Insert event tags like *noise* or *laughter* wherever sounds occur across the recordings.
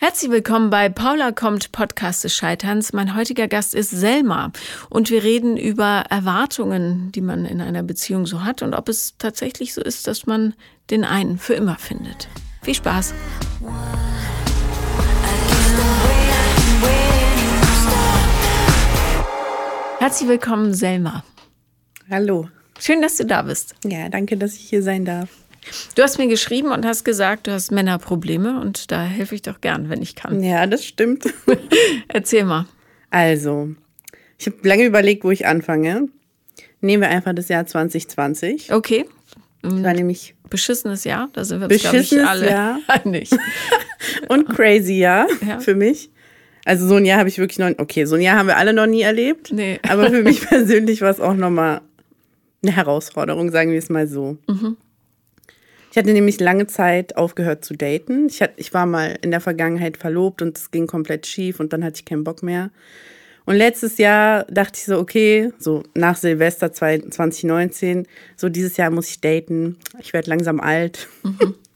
Herzlich willkommen bei Paula kommt Podcast des Scheiterns. Mein heutiger Gast ist Selma und wir reden über Erwartungen, die man in einer Beziehung so hat und ob es tatsächlich so ist, dass man den einen für immer findet. Viel Spaß! Herzlich willkommen, Selma. Hallo. Schön, dass du da bist. Ja, danke, dass ich hier sein darf. Du hast mir geschrieben und hast gesagt, du hast Männerprobleme und da helfe ich doch gern, wenn ich kann. Ja, das stimmt. *laughs* Erzähl mal. Also, ich habe lange überlegt, wo ich anfange. Nehmen wir einfach das Jahr 2020. Okay. Das war nämlich beschissenes Jahr, da sind wir uns, glaube ich, alle Jahr *laughs* einig. *laughs* und crazy Jahr Ja. für mich. Also so ein Jahr habe ich wirklich noch, okay, so ein Jahr haben wir alle noch nie erlebt. Nee. Aber für mich persönlich war es auch nochmal eine Herausforderung, sagen wir es mal so. Ich hatte nämlich lange Zeit aufgehört zu daten. Ich, hat, ich war mal in der Vergangenheit verlobt und es ging komplett schief und dann hatte ich keinen Bock mehr. Und letztes Jahr dachte ich so, okay, so nach Silvester 2019, so dieses Jahr muss ich daten. Ich werde langsam alt.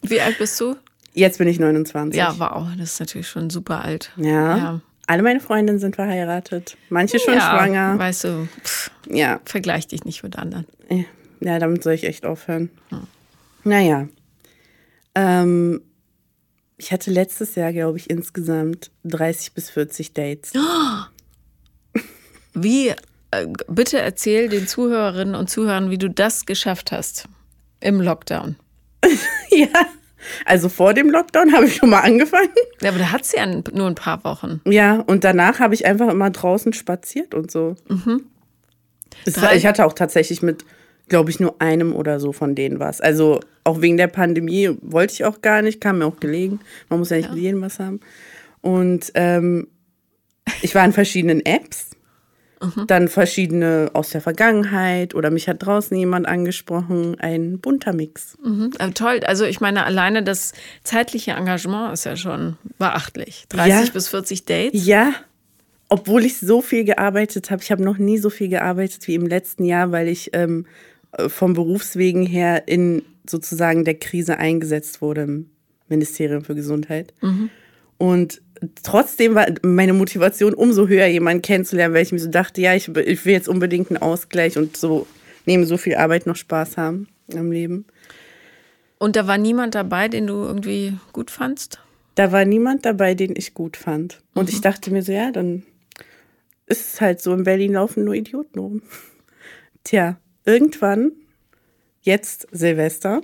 Wie alt bist du? Jetzt bin ich 29. Ja, wow, das ist natürlich schon super alt. Ja. Ja. Alle meine Freundinnen sind verheiratet. Manche schon ja, schwanger. Weißt du, pff, Ja. vergleich dich nicht mit anderen. Ja, damit soll ich echt aufhören. Naja. Ähm, ich hatte letztes Jahr, glaube ich, insgesamt 30 bis 40 Dates. *gasps* Wie, äh, bitte erzähl den Zuhörerinnen und Zuhörern, wie du das geschafft hast im Lockdown. *laughs* ja. Also vor dem Lockdown habe ich schon mal angefangen. Ja, aber da hat sie ja nur ein paar Wochen. Ja, und danach habe ich einfach immer draußen spaziert und so. War, Drei- ich hatte auch tatsächlich mit, glaube ich, nur einem oder so von denen was. Also auch wegen der Pandemie wollte ich auch gar nicht, kam mir auch gelegen. Man muss ja nicht mit jedem was haben. Und ähm, ich war in verschiedenen Apps. Dann verschiedene aus der Vergangenheit oder mich hat draußen jemand angesprochen. Ein bunter Mix. Mhm. Aber toll, also ich meine, alleine das zeitliche Engagement ist ja schon beachtlich. 30 Ja. bis 40 Dates. Ja, obwohl ich so viel gearbeitet habe. Ich habe noch nie so viel gearbeitet wie im letzten Jahr, weil ich ähm, äh, vom Berufswegen her in sozusagen der Krise eingesetzt wurde im Ministerium für Gesundheit. Und trotzdem war meine Motivation umso höher, jemanden kennenzulernen, weil ich mir so dachte, ja, ich, ich will jetzt unbedingt einen Ausgleich und so neben so viel Arbeit noch Spaß haben am Leben. Und da war niemand dabei, den du irgendwie gut fandst? da war niemand dabei, den ich gut fand. Und ich dachte mir so, ja, dann ist es halt so, in Berlin laufen nur Idioten rum. *laughs* Tja, irgendwann, jetzt Silvester,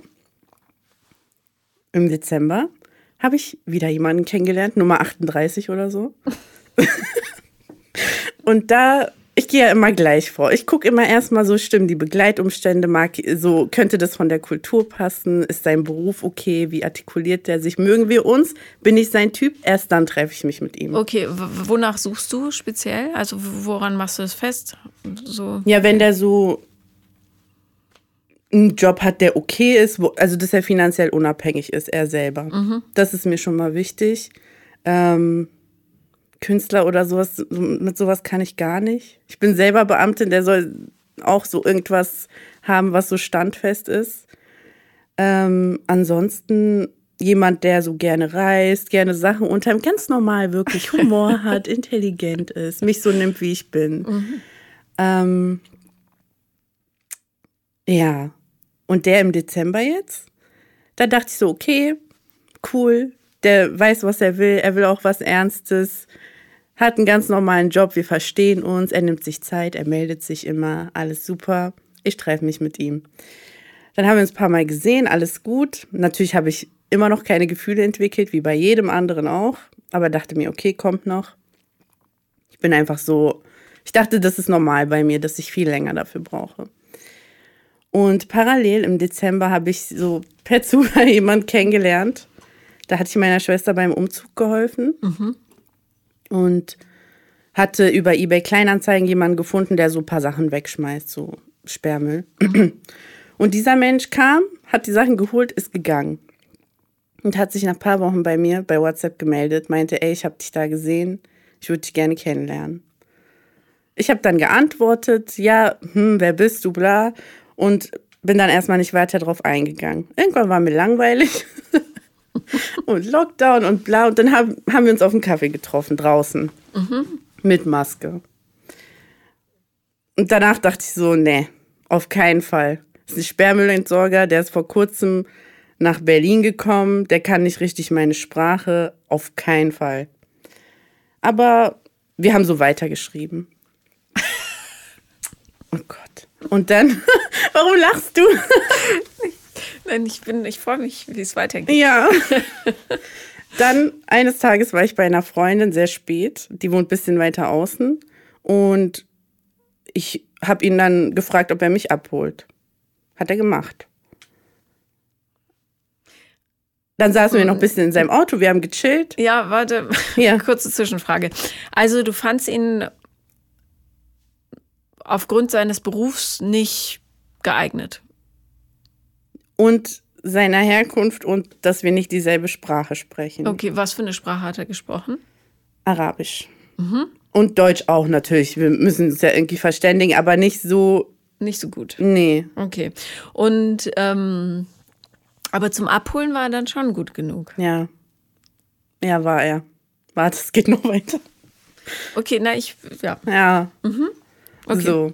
im Dezember, habe ich wieder jemanden kennengelernt, Nummer 38 oder so. *laughs* Und da, ich gehe ja immer gleich vor. Ich gucke immer erstmal so, stimmen die Begleitumstände, mag, so könnte das von der Kultur passen, ist sein Beruf okay, wie artikuliert der sich, mögen wir uns, bin ich sein Typ, erst dann treffe ich mich mit ihm. Okay, wonach suchst du speziell? Also woran machst du das fest? So. Ja, wenn der so einen Job hat, der okay ist, wo, also dass er finanziell unabhängig ist, er selber. Das ist mir schon mal wichtig. Ähm, Künstler oder sowas, so- mit sowas kann ich gar nicht. Ich bin selber Beamtin, der soll auch so irgendwas haben, was so standfest ist. Ähm, ansonsten jemand, der so gerne reist, gerne Sachen unternimmt, ganz normal wirklich *laughs* Humor hat, intelligent ist, mich so nimmt, wie ich bin. Ähm, ja, und der im Dezember jetzt, da dachte ich so, okay, cool, der weiß, was er will, er will auch was Ernstes, hat einen ganz normalen Job, wir verstehen uns, er nimmt sich Zeit, er meldet sich immer, alles super, ich treffe mich mit ihm. Dann haben wir uns ein paar Mal gesehen, alles gut. Natürlich habe ich immer noch keine Gefühle entwickelt, wie bei jedem anderen auch, aber dachte mir, okay, kommt noch. Ich bin einfach so, ich dachte, das ist normal bei mir, dass ich viel länger dafür brauche. Und parallel im Dezember habe ich so per *laughs* Zufall jemand kennengelernt. Da hatte ich meiner Schwester beim Umzug geholfen und hatte über eBay Kleinanzeigen jemanden gefunden, der so ein paar Sachen wegschmeißt, so Sperrmüll. *clears throat* Und dieser Mensch kam, hat die Sachen geholt, ist gegangen und hat sich nach ein paar Wochen bei mir bei WhatsApp gemeldet, meinte, ey, ich habe dich da gesehen, ich würde dich gerne kennenlernen. Ich habe dann geantwortet, ja, hm, wer bist du, bla, und bin dann erstmal nicht weiter drauf eingegangen. Irgendwann war mir langweilig. *laughs* und Lockdown und bla. Und dann haben, haben wir uns auf einen Kaffee getroffen draußen. Mit Maske. Und danach dachte ich so, nee, auf keinen Fall. Das ist ein Sperrmüllentsorger, der ist vor kurzem nach Berlin gekommen, der kann nicht richtig meine Sprache, auf keinen Fall. Aber wir haben so weitergeschrieben. *laughs* Oh Gott. Und dann, *laughs* warum lachst du? *laughs* Nein, ich bin, ich freue mich, wie es weitergeht. Ja. *laughs* Dann eines Tages war ich bei einer Freundin sehr spät. Die wohnt ein bisschen weiter außen. Und ich habe ihn dann gefragt, ob er mich abholt. Hat er gemacht. Dann saßen wir noch ein bisschen in seinem Auto, wir haben gechillt. Ja, warte, Ja. kurze Zwischenfrage. Also du fandst ihn aufgrund seines Berufs nicht geeignet. Und seiner Herkunft und dass wir nicht dieselbe Sprache sprechen. Okay, was für eine Sprache hat er gesprochen? Arabisch. Und Deutsch auch natürlich. Wir müssen uns ja irgendwie verständigen, aber nicht so, Nicht so gut. nee. Okay. Und ähm, aber zum Abholen war er dann schon gut genug. Ja. Ja, war er. Warte, es geht noch weiter. Okay, na ich ja. Ja. Okay. So.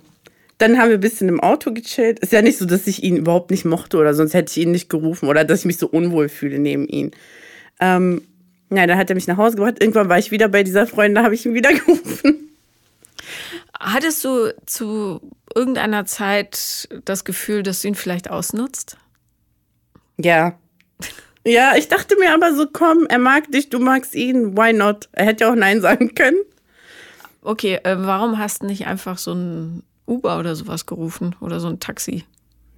Dann haben wir ein bisschen im Auto gechillt. Ist ja nicht so, dass ich ihn überhaupt nicht mochte oder sonst hätte ich ihn nicht gerufen oder dass ich mich so unwohl fühle neben ihm. Ähm, ja, dann hat er mich nach Hause gebracht. Irgendwann war ich wieder bei dieser Freundin, da habe ich ihn wieder *laughs* gerufen. Hattest du zu irgendeiner Zeit das Gefühl, dass du ihn vielleicht ausnutzt? Ja. *laughs* Ja, ich dachte mir aber so, komm, er mag dich, du magst ihn, why not? Er hätte ja auch Nein sagen können. Okay, äh, warum hast du nicht einfach so ein Uber oder sowas gerufen oder so ein Taxi?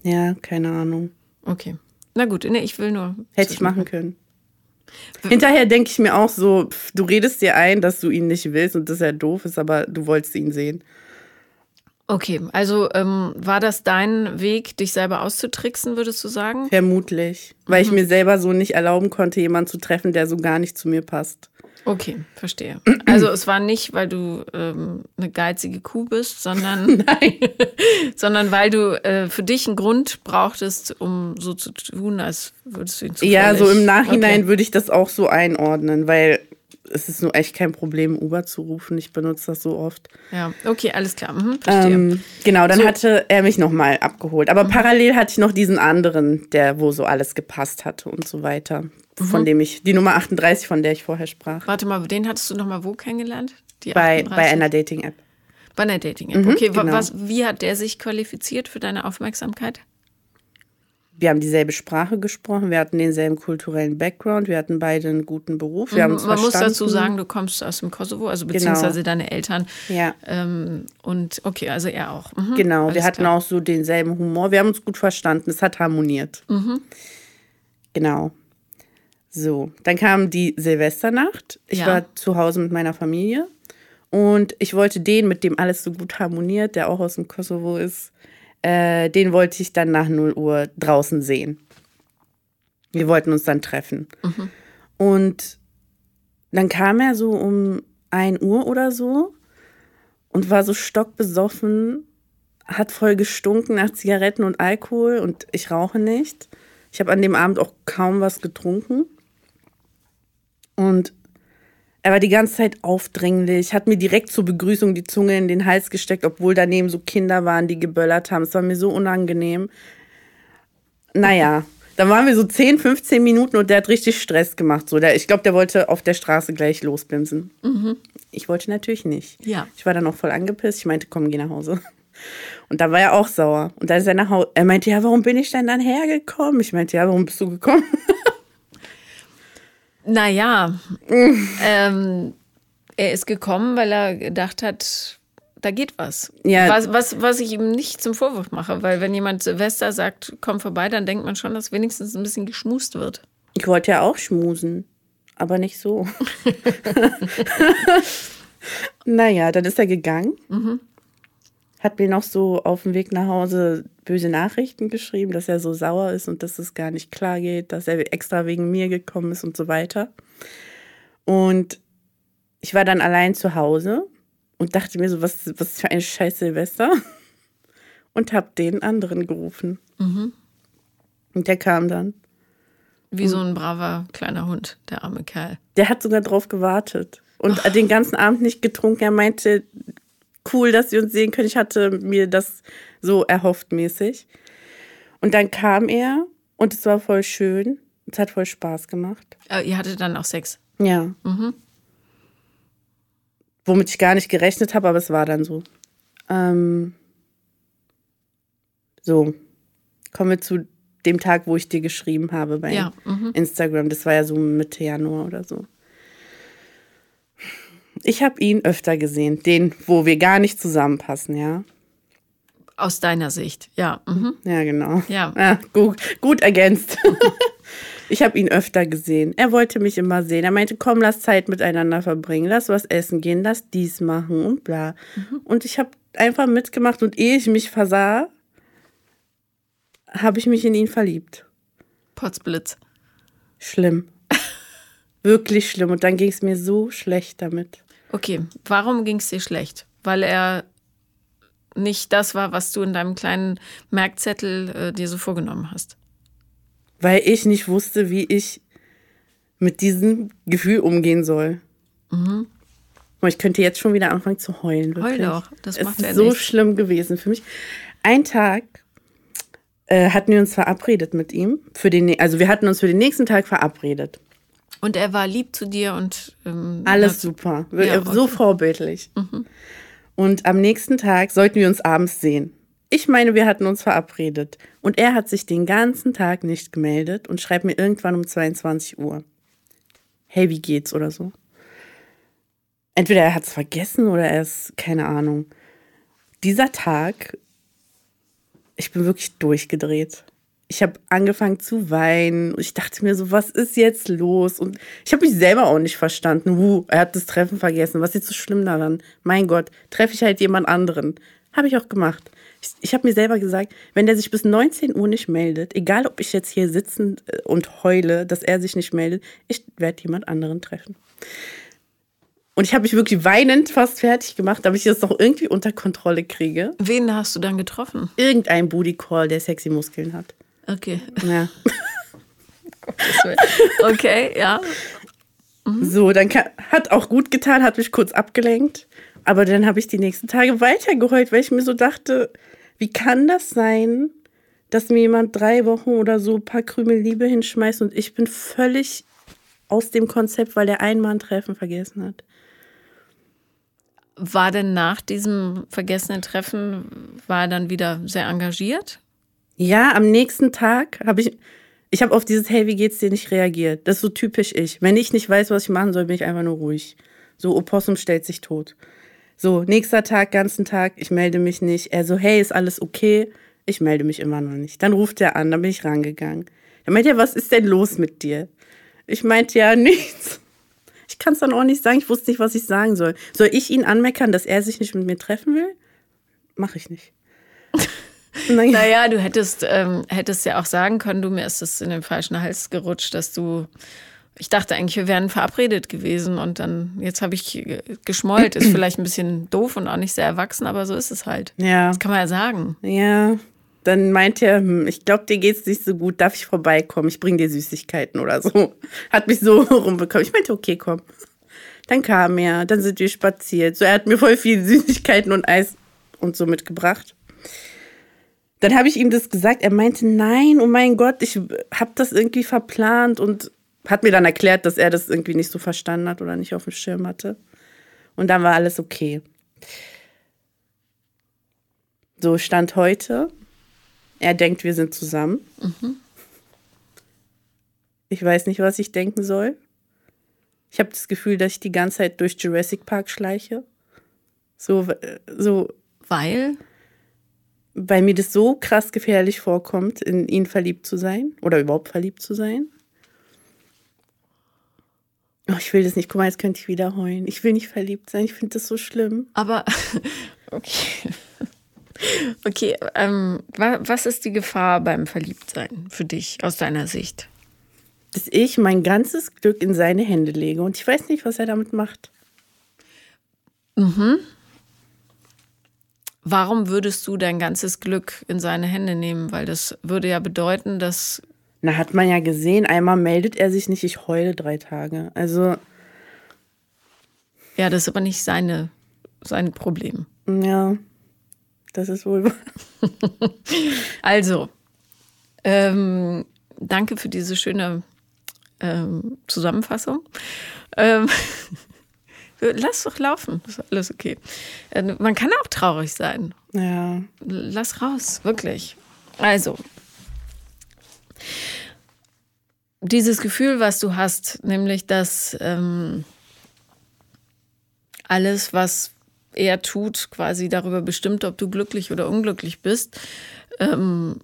Ja, keine Ahnung. Okay. Na gut, nee, ich will nur. Hätte ich machen können. Hinterher denke ich mir auch so, pff, du redest dir ein, dass du ihn nicht willst und dass er doof ist, aber du wolltest ihn sehen. Okay, also ähm, war das dein Weg, dich selber auszutricksen, würdest du sagen? Vermutlich. Weil ich mir selber so nicht erlauben konnte, jemanden zu treffen, der so gar nicht zu mir passt. Okay, verstehe. Also es war nicht, weil du ähm, eine geizige Kuh bist, sondern, *laughs* *laughs* sondern weil du äh, für dich einen Grund brauchtest, um so zu tun, als würdest du ihn zufällig. Ja, so im Nachhinein Okay. würde ich das auch so einordnen, weil es ist nur echt kein Problem, Uber zu rufen. Ich benutze das so oft. Ja, okay, alles klar. Mhm, verstehe. Ähm, genau, dann So. hatte er mich nochmal abgeholt. Aber parallel hatte ich noch diesen anderen, der, wo so alles gepasst hatte und so weiter. Von dem ich, die Nummer 38, von der ich vorher sprach. Warte mal, den hattest du noch mal wo kennengelernt? Die Bei, 38? bei einer Dating-App. Bei einer Dating-App. Okay, wa- genau. was, wie hat der sich qualifiziert für deine Aufmerksamkeit? Wir haben dieselbe Sprache gesprochen, wir hatten denselben kulturellen Background, wir hatten beide einen guten Beruf, wir haben uns Mhm, Man muss verstanden. dazu sagen, du kommst aus dem Kosovo, also beziehungsweise deine Eltern. Ja. Ähm, und okay, also er auch. Mhm, Genau, wir hatten klar. auch so denselben Humor. Wir haben uns gut verstanden. Es hat harmoniert. Mhm. Genau. So, dann kam die Silvesternacht. Ich Ja. war zu Hause mit meiner Familie und ich wollte den, mit dem alles so gut harmoniert, der auch aus dem Kosovo ist, äh, den wollte ich dann nach 0 Uhr draußen sehen. Wir wollten uns dann treffen. Mhm. Und dann kam er so um 1 Uhr oder so und war so stockbesoffen, hat voll gestunken nach Zigaretten und Alkohol und ich rauche nicht. Ich habe an dem Abend auch kaum was getrunken. Und er war die ganze Zeit aufdringlich, hat mir direkt zur Begrüßung die Zunge in den Hals gesteckt, obwohl daneben so Kinder waren, die geböllert haben. Es war mir so unangenehm. Naja, dann waren wir so 10, 15 Minuten und der hat richtig Stress gemacht. So, der, ich glaube, der wollte auf der Straße gleich losbimsen. Ich wollte natürlich nicht. Ja. Ich war dann auch voll angepisst. Ich meinte, komm, geh nach Hause. Und da war er auch sauer. Und dann ist er nach Hause. Er meinte, ja, warum bin ich denn dann hergekommen? Ich meinte, ja, warum bist du gekommen? *laughs* Naja, *laughs* ähm, er ist gekommen, weil er gedacht hat, da geht was. Ja. Was, was, was ich ihm nicht zum Vorwurf mache, weil wenn jemand Silvester sagt, komm vorbei, dann denkt man schon, dass wenigstens ein bisschen geschmust wird. Ich wollte ja auch schmusen, aber nicht so. *laughs* *laughs* naja, dann ist er gegangen. Hat mir noch so auf dem Weg nach Hause böse Nachrichten geschrieben, dass er so sauer ist und dass es gar nicht klar geht, dass er extra wegen mir gekommen ist und so weiter. Und ich war dann allein zu Hause und dachte mir so, was, was für ein scheiß Silvester. *laughs* Und hab den anderen gerufen. Und der kam dann. Wie so ein braver kleiner Hund, der arme Kerl. Der hat sogar drauf gewartet und oh. den ganzen Abend nicht getrunken. Er meinte, cool, dass sie uns sehen können. Ich hatte mir das so erhofft mäßig. Und dann kam er und es war voll schön. Es hat voll Spaß gemacht. Äh, ihr hattet dann auch Sex? Ja. Mhm. Womit ich gar nicht gerechnet habe, aber es war dann so. Ähm so, kommen wir zu dem Tag, wo ich dir geschrieben habe bei ja, mhm. Instagram. Das war ja so Mitte Januar oder so. Ich habe ihn öfter gesehen, den, wo wir gar nicht zusammenpassen, ja. Aus deiner Sicht, ja. Mhm. Ja, genau. Ja. *laughs* ja gut, gut ergänzt. *laughs* ich habe ihn öfter gesehen. Er wollte mich immer sehen. Er meinte, komm, lass Zeit miteinander verbringen, lass was essen gehen, lass dies machen und bla. Mhm. Und ich habe einfach mitgemacht und ehe ich mich versah, habe ich mich in ihn verliebt. Potzblitz. Schlimm. *laughs* Wirklich schlimm. Und dann ging es mir so schlecht damit. Okay, warum ging es dir schlecht? Weil er nicht das war, was du in deinem kleinen Merkzettel äh, dir so vorgenommen hast. Weil ich nicht wusste, wie ich mit diesem Gefühl umgehen soll. Mhm. Und ich könnte jetzt schon wieder anfangen zu heulen. Wirklich. Heul doch, das macht es ist so nicht. schlimm gewesen für mich. Ein Tag äh, hatten wir uns verabredet mit ihm. Für den, also wir hatten uns für den nächsten Tag verabredet. Und er war lieb zu dir und ähm, alles super, ja, okay. so vorbildlich. Mhm. Und am nächsten Tag sollten wir uns abends sehen. Ich meine, wir hatten uns verabredet. Und er hat sich den ganzen Tag nicht gemeldet und schreibt mir irgendwann um 22 Uhr. Hey, wie geht's oder so. Entweder er hat es vergessen oder er ist, keine Ahnung. Dieser Tag ich bin wirklich durchgedreht. Ich habe angefangen zu weinen und ich dachte mir so, was ist jetzt los? Und ich habe mich selber auch nicht verstanden. Huh, er hat das Treffen vergessen. Was ist jetzt so schlimm daran? Mein Gott, treffe ich halt jemand anderen. Habe ich auch gemacht. Ich, ich habe mir selber gesagt, wenn der sich bis 19 Uhr nicht meldet, egal ob ich jetzt hier sitzen äh, und heule, dass er sich nicht meldet, ich werde jemand anderen treffen. Und ich habe mich wirklich weinend fast fertig gemacht, damit ich das noch irgendwie unter Kontrolle kriege. Wen hast du dann getroffen? Irgendein Booty Call, der sexy Muskeln hat. Okay. Ja. *laughs* okay, ja. Mhm. So, dann hat auch gut getan, hat mich kurz abgelenkt. Aber dann habe ich die nächsten Tage weitergeheult, weil ich mir so dachte, wie kann das sein, dass mir jemand drei Wochen oder so ein paar Krümel Liebe hinschmeißt und ich bin völlig aus dem Konzept, weil der einmal ein Treffen vergessen hat. War denn nach diesem vergessenen Treffen, war er dann wieder sehr engagiert? Ja, am nächsten Tag habe ich, ich habe auf dieses Hey, wie geht's dir nicht reagiert. Das ist so typisch ich. Wenn ich nicht weiß, was ich machen soll, bin ich einfach nur ruhig. So, Opossum stellt sich tot. So, nächster Tag, ganzen Tag, ich melde mich nicht. Er so, hey, ist alles okay? Ich melde mich immer noch nicht. Dann ruft er an, dann bin ich rangegangen. Dann meint er, was ist denn los mit dir? Ich meinte ja *laughs* nichts. Ich kann es dann auch nicht sagen. Ich wusste nicht, was ich sagen soll. Soll ich ihn anmeckern, dass er sich nicht mit mir treffen will? Mache ich nicht. Naja, du hättest, ähm, hättest ja auch sagen können, du mir ist es in den falschen Hals gerutscht, dass du. Ich dachte eigentlich, wir wären verabredet gewesen und dann, jetzt habe ich geschmollt. Ist *clears throat* vielleicht ein bisschen doof und auch nicht sehr erwachsen, aber so ist es halt. Ja. Das kann man ja sagen. Ja dann meint er, hm, ich glaube, dir geht's nicht so gut, darf ich vorbeikommen? Ich bring dir Süßigkeiten oder so. *laughs* Hat mich so *laughs* rumbekommen. Ich meinte, okay, komm. Dann kam er, dann sind wir spaziert. So, er hat mir voll viel Süßigkeiten und Eis und so mitgebracht. Dann habe ich ihm das gesagt. Er meinte, nein, oh mein Gott, ich habe das irgendwie verplant und hat mir dann erklärt, dass er das irgendwie nicht so verstanden hat oder nicht auf dem Schirm hatte. Und dann war alles okay. So stand heute. Er denkt, wir sind zusammen. Mhm. Ich weiß nicht, was ich denken soll. Ich habe das Gefühl, dass ich die ganze Zeit durch Jurassic Park schleiche. So, so. Weil? Weil mir das so krass gefährlich vorkommt, in ihn verliebt zu sein oder überhaupt verliebt zu sein. Oh, ich will das nicht. Guck mal, jetzt könnte ich wieder heulen. Ich will nicht verliebt sein. Ich finde das so schlimm. Aber, *laughs* okay. Okay, ähm, was ist die Gefahr beim Verliebtsein für dich aus deiner Sicht? Dass ich mein ganzes Glück in seine Hände lege und ich weiß nicht, was er damit macht. Mhm. Warum würdest du dein ganzes Glück in seine Hände nehmen? Weil das würde ja bedeuten, dass. Na, hat man ja gesehen, einmal meldet er sich nicht, ich heule drei Tage. Also. Ja, das ist aber nicht seine, sein Problem. Ja, das ist wohl. *laughs* also, ähm, danke für diese schöne ähm, Zusammenfassung. Ähm, *laughs* lass doch laufen, ist alles okay. Äh, man kann auch traurig sein. Ja. Lass raus, wirklich. Also, dieses Gefühl, was du hast, nämlich dass ähm, alles, was er tut, quasi darüber bestimmt, ob du glücklich oder unglücklich bist, ähm,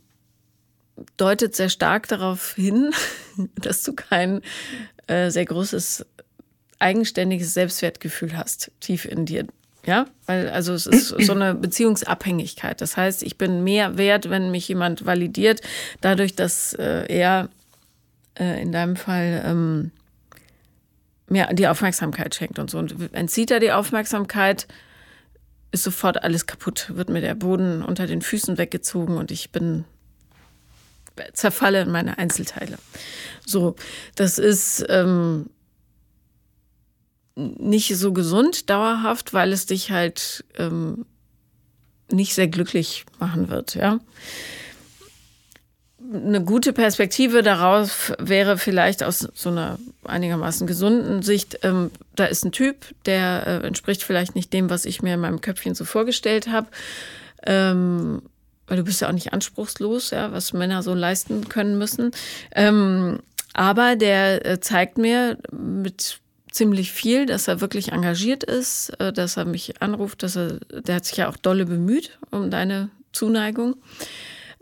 deutet sehr stark darauf hin, *laughs* dass du kein äh, sehr großes eigenständiges Selbstwertgefühl hast, tief in dir. Ja, weil also es ist so eine Beziehungsabhängigkeit. Das heißt, ich bin mehr wert, wenn mich jemand validiert, dadurch, dass äh, er äh, in deinem Fall ähm, mir die Aufmerksamkeit schenkt und so. Und entzieht er die Aufmerksamkeit, ist sofort alles kaputt, wird mir der Boden unter den Füßen weggezogen und ich bin zerfalle in meine Einzelteile. So, das ist ähm, nicht so gesund dauerhaft, weil es dich halt ähm, nicht sehr glücklich machen wird, ja. Eine gute Perspektive darauf wäre vielleicht aus so einer einigermaßen gesunden Sicht, ähm, da ist ein Typ, der äh, entspricht vielleicht nicht dem, was ich mir in meinem Köpfchen so vorgestellt habe. Ähm, weil du bist ja auch nicht anspruchslos, ja, was Männer so leisten können müssen. Ähm, aber der äh, zeigt mir mit ziemlich viel, dass er wirklich engagiert ist, äh, dass er mich anruft, dass er, der hat sich ja auch dolle bemüht um deine Zuneigung.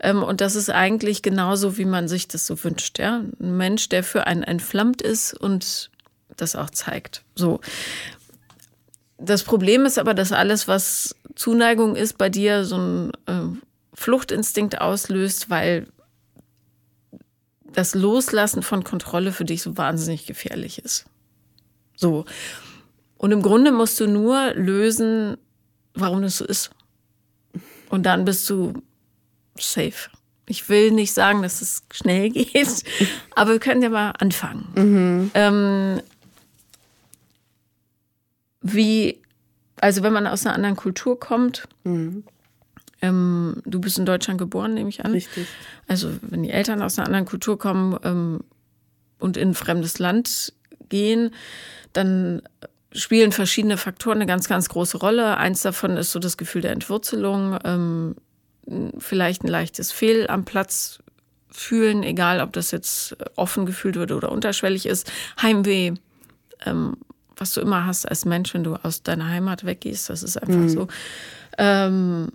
Ähm, und das ist eigentlich genauso, wie man sich das so wünscht, ja. Ein Mensch, der für einen entflammt ist und das auch zeigt. So. Das Problem ist aber, dass alles, was Zuneigung ist, bei dir so ein äh, Fluchtinstinkt auslöst, weil das Loslassen von Kontrolle für dich so wahnsinnig gefährlich ist. So. Und im Grunde musst du nur lösen, warum das so ist. Und dann bist du safe. Ich will nicht sagen, dass es schnell *laughs* geht, aber wir können ja mal anfangen. Mhm. Ähm, wie, also wenn man aus einer anderen Kultur kommt, mhm. ähm, du bist in Deutschland geboren, nehme ich an. Richtig. Also wenn die Eltern aus einer anderen Kultur kommen ähm, und in ein fremdes Land gehen, dann spielen verschiedene Faktoren eine ganz, ganz große Rolle. Eins davon ist so das Gefühl der Entwurzelung, ähm, vielleicht ein leichtes Fehl am Platz fühlen, egal ob das jetzt offen gefühlt wird oder unterschwellig ist. Heimweh, ähm, was du immer hast als Mensch, wenn du aus deiner Heimat weggehst, das ist einfach mhm. so. Ähm,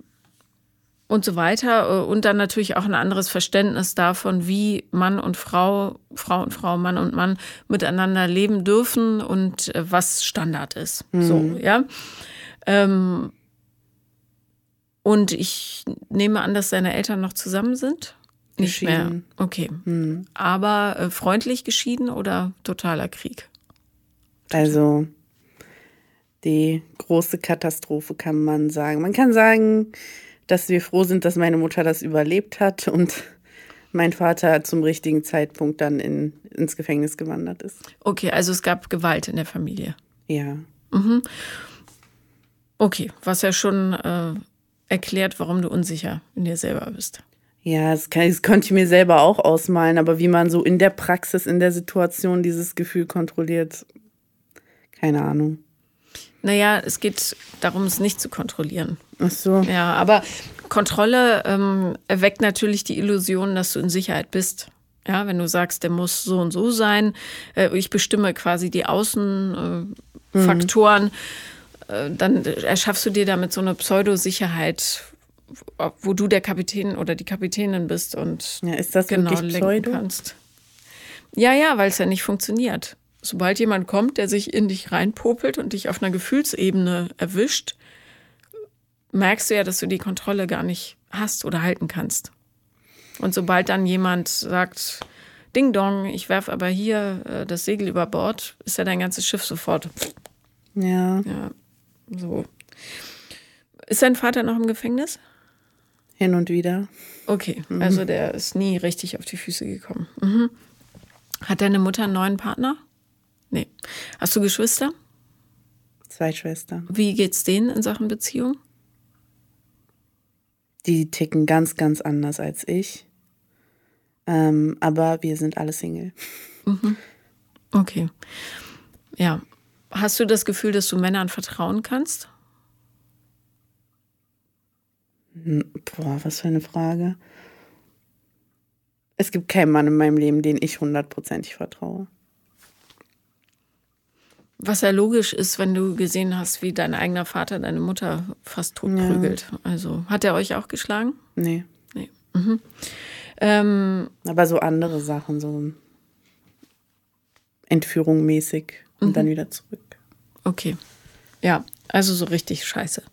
und so weiter. Und dann natürlich auch ein anderes Verständnis davon, wie Mann und Frau, Frau und Frau, Mann und Mann miteinander leben dürfen und äh, was Standard ist. Mhm. So, ja. Ähm, und ich nehme an, dass deine Eltern noch zusammen sind. Nicht mehr. Okay. Mhm. Aber äh, freundlich geschieden oder totaler Krieg? Also die große Katastrophe kann man sagen. Man kann sagen, dass wir froh sind, dass meine Mutter das überlebt hat und mein Vater zum richtigen Zeitpunkt dann in, ins Gefängnis gewandert ist. Okay, also es gab Gewalt in der Familie. Ja. Mhm. Okay, was ja schon äh, erklärt, warum du unsicher in dir selber bist. Ja, das, kann, das konnte ich mir selber auch ausmalen, aber wie man so in der Praxis, in der Situation dieses Gefühl kontrolliert, keine Ahnung. Naja, es geht darum, es nicht zu kontrollieren. Ach so. Ja, aber Kontrolle ähm, erweckt natürlich die Illusion, dass du in Sicherheit bist. Ja, wenn du sagst, der muss so und so sein, äh, ich bestimme quasi die Außenfaktoren, äh, mhm. dann erschaffst du dir damit so eine Pseudosicherheit, wo du der Kapitän oder die Kapitänin bist und ja, ist das genau lenken Pseudo? kannst. Ja, ja, weil es ja nicht funktioniert sobald jemand kommt, der sich in dich reinpopelt und dich auf einer Gefühlsebene erwischt, merkst du ja, dass du die Kontrolle gar nicht hast oder halten kannst. Und sobald dann jemand sagt, Ding Dong, ich werfe aber hier äh, das Segel über Bord, ist ja dein ganzes Schiff sofort. Ja. Ja, so. Ist dein Vater noch im Gefängnis? Hin und wieder. Okay, also der ist nie richtig auf die Füße gekommen. Mhm. Hat deine Mutter einen neuen Partner? Nee. Hast du Geschwister? Zwei Schwestern. Wie geht's denen in Sachen Beziehung? Die ticken ganz, ganz anders als ich. Ähm, aber wir sind alle Single. Okay. Ja. Hast du das Gefühl, dass du Männern vertrauen kannst? Boah, was für eine Frage. Es gibt keinen Mann in meinem Leben, den ich hundertprozentig vertraue. Was ja logisch ist, wenn du gesehen hast, wie dein eigener Vater deine Mutter fast tot prügelt. Also hat er euch auch geschlagen? Nee. Nee. Mhm. Ähm, Aber so andere Sachen, so Entführung mäßig und dann wieder zurück. okay. Ja, also so richtig scheiße.